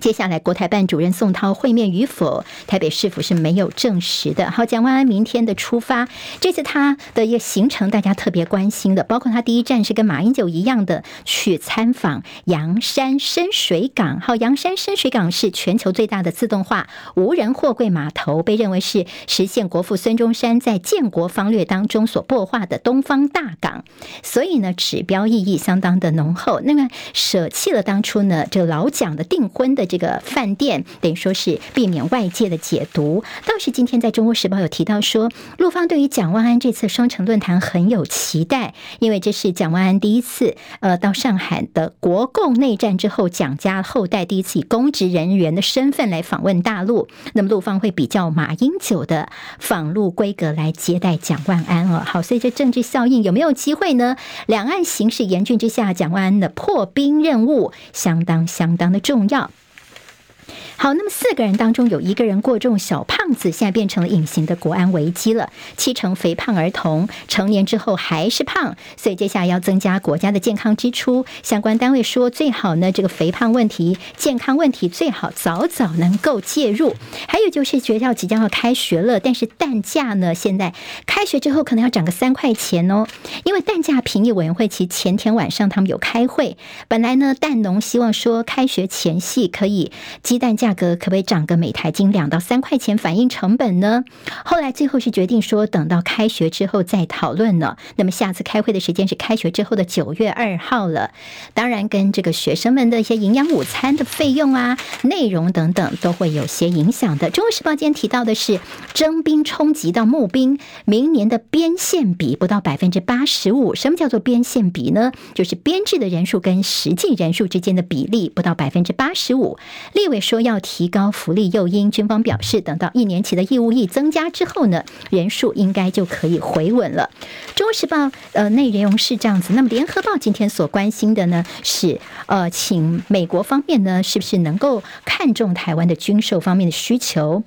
接下来，国台办主任宋涛会面与否，台北市府是没有证实的。好，蒋万安明天的出发，这次他的一个行程，大家特别关心的，包括他第一站是跟马英九一样的去参访阳山深水港。好，阳山深水港是全球最大的自动化无人货柜码头，被认为是实现国父孙中山在建国方略当中所擘画的东方大港，所以呢，指标意义相当的浓厚。那么舍弃了当初呢，这老蒋的订婚的。这个饭店等于说是避免外界的解读。倒是今天在中国时报有提到说，陆方对于蒋万安这次双城论坛很有期待，因为这是蒋万安第一次呃到上海的国共内战之后，蒋家后代第一次以公职人员的身份来访问大陆。那么陆方会比较马英九的访陆规格来接待蒋万安哦。好，所以这政治效应有没有机会呢？两岸形势严峻之下，蒋万安的破冰任务相当相当的重要。好，那么四个人当中有一个人过重，小胖子现在变成了隐形的国安危机了。七成肥胖儿童成年之后还是胖，所以接下来要增加国家的健康支出。相关单位说，最好呢，这个肥胖问题、健康问题最好早早能够介入。还有就是学校即将要开学了，但是蛋价呢，现在开学之后可能要涨个三块钱哦，因为蛋价评议委员会其前天晚上他们有开会，本来呢，蛋农希望说开学前夕可以蛋价。格可不可以涨个每台斤两到三块钱，反映成本呢？后来最后是决定说，等到开学之后再讨论了。那么下次开会的时间是开学之后的九月二号了。当然，跟这个学生们的一些营养午餐的费用啊、内容等等都会有些影响的。《中国时报》今天提到的是征兵冲击到募兵，明年的编线比不到百分之八十五。什么叫做编线比呢？就是编制的人数跟实际人数之间的比例不到百分之八十五。立委说要。提高福利诱因，军方表示，等到一年期的义务役增加之后呢，人数应该就可以回稳了。中时报呃内容是这样子，那么联合报今天所关心的呢是呃，请美国方面呢是不是能够看重台湾的军售方面的需求？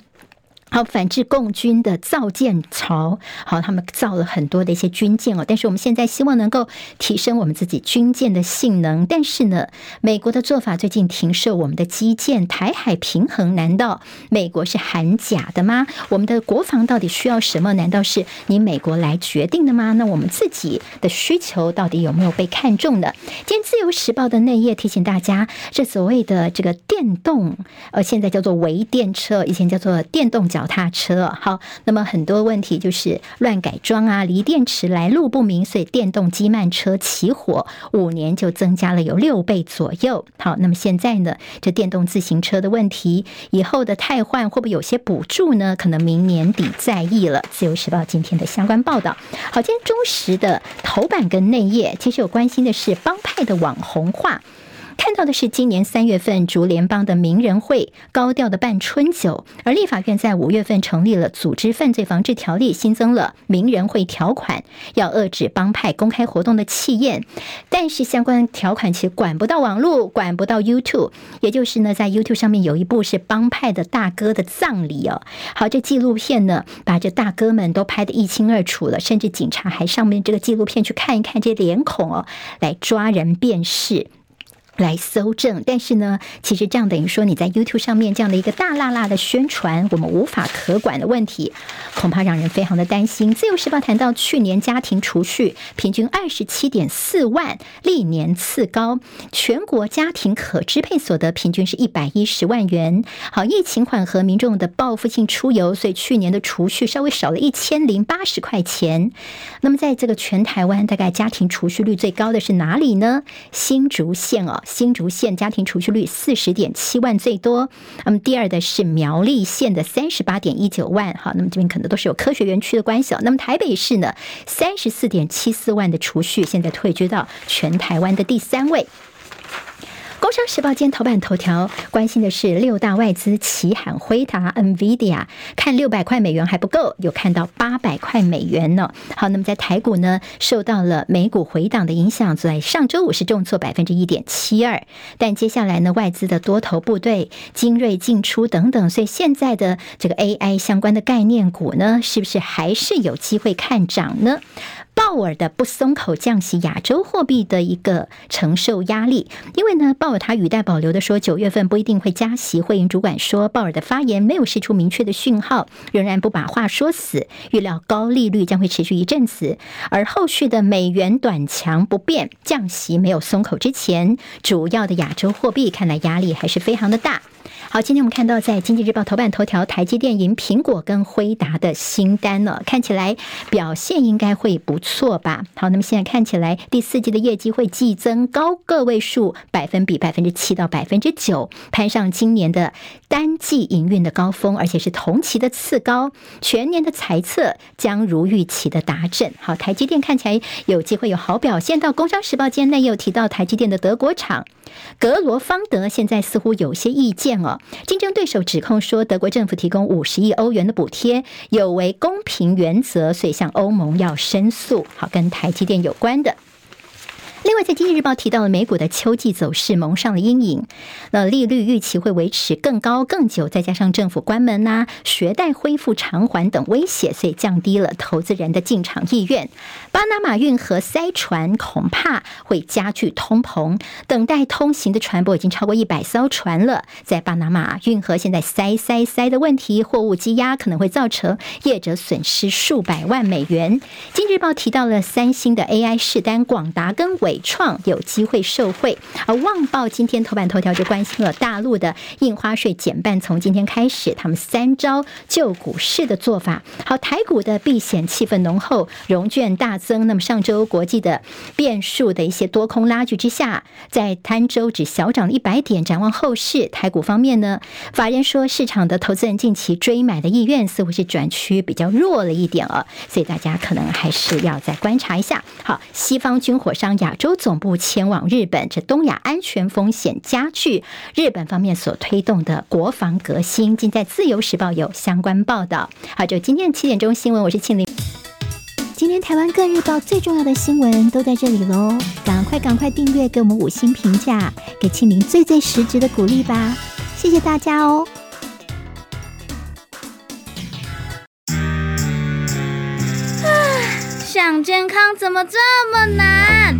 好，反制共军的造舰潮。好，他们造了很多的一些军舰哦，但是我们现在希望能够提升我们自己军舰的性能。但是呢，美国的做法最近停售我们的基建，台海平衡难道美国是喊假的吗？我们的国防到底需要什么？难道是你美国来决定的吗？那我们自己的需求到底有没有被看中呢？今天自由时报的内页提醒大家，这所谓的这个电动，呃，现在叫做微电车，以前叫做电动脚。脚踏车好，那么很多问题就是乱改装啊，锂电池来路不明，所以电动机慢车起火，五年就增加了有六倍左右。好，那么现在呢，这电动自行车的问题，以后的汰换会不会有些补助呢？可能明年底再议了。自由时报今天的相关报道。好，今天中时的头版跟内页，其实有关心的是帮派的网红化。看到的是今年三月份竹联帮的名人会高调的办春酒，而立法院在五月份成立了组织犯罪防治条例，新增了名人会条款，要遏制帮派公开活动的气焰。但是相关条款其实管不到网络，管不到 YouTube，也就是呢，在 YouTube 上面有一部是帮派的大哥的葬礼哦。好，这纪录片呢，把这大哥们都拍得一清二楚了，甚至警察还上面这个纪录片去看一看这脸孔哦，来抓人辨识。来搜证，但是呢，其实这样等于说你在 YouTube 上面这样的一个大辣辣的宣传，我们无法可管的问题，恐怕让人非常的担心。自由时报谈到去年家庭储蓄平均二十七点四万，历年次高，全国家庭可支配所得平均是一百一十万元。好，疫情缓和，民众的报复性出游，所以去年的储蓄稍微少了一千零八十块钱。那么在这个全台湾，大概家庭储蓄率最高的是哪里呢？新竹县哦。新竹县家庭储蓄率四十点七万最多，那么第二的是苗栗县的三十八点一九万，好，那么这边可能都是有科学园区的关系。那么台北市呢，三十四点七四万的储蓄，现在退居到全台湾的第三位。工商时报今天头版头条关心的是六大外资齐喊辉达、NVIDIA，看六百块美元还不够，有看到八百块美元呢。好，那么在台股呢，受到了美股回档的影响，在上周五是重挫百分之一点七二，但接下来呢，外资的多头部队精锐进出等等，所以现在的这个 AI 相关的概念股呢，是不是还是有机会看涨呢？鲍尔的不松口降息，亚洲货币的一个承受压力。因为呢，鲍尔他语带保留的说，九月份不一定会加息。会银主管说，鲍尔的发言没有释出明确的讯号，仍然不把话说死。预料高利率将会持续一阵子，而后续的美元短强不变，降息没有松口之前，主要的亚洲货币看来压力还是非常的大。好，今天我们看到在《经济日报》头版头条，台积电赢苹果跟辉达的新单呢，看起来表现应该会不错吧？好，那么现在看起来第四季的业绩会季增高个位数百分比百分之七到百分之九，攀上今年的单季营运的高峰，而且是同期的次高。全年的财测将如预期的达阵。好，台积电看起来有机会有好表现。到《工商时报》间内有提到台积电的德国厂。格罗方德现在似乎有些意见哦，竞争对手指控说德国政府提供五十亿欧元的补贴有违公平原则，所以向欧盟要申诉。好，跟台积电有关的。另外，在《经济日报》提到了美股的秋季走势蒙上了阴影，那利率预期会维持更高更久，再加上政府关门呐、学贷恢复偿还等威胁，所以降低了投资人的进场意愿。巴拿马运河塞船恐怕会加剧通膨，等待通行的船舶已经超过一百艘船了。在巴拿马运河现在塞塞塞的问题，货物积压可能会造成业者损失数百万美元。《经济日报》提到了三星的 AI 试单，广达跟伟创有机会受惠，而《旺报》今天头版头条就关心了大陆的印花税减半，从今天开始，他们三招救股市的做法。好，台股的避险气氛浓厚，融券大增。那么上周国际的变数的一些多空拉锯之下，在摊周只小涨了一百点。展望后市，台股方面呢，法人说市场的投资人近期追买的意愿似乎是转趋比较弱了一点了，所以大家可能还是要再观察一下。好，西方军火商亚洲总部前往日本，这东亚安全风险加剧。日本方面所推动的国防革新，今在自由时报有相关报道。好，就今天的七点钟新闻，我是庆玲。今天台湾各日报最重要的新闻都在这里喽，赶快赶快订阅，给我们五星评价，给庆玲最最实质的鼓励吧，谢谢大家哦。想健康怎么这么难？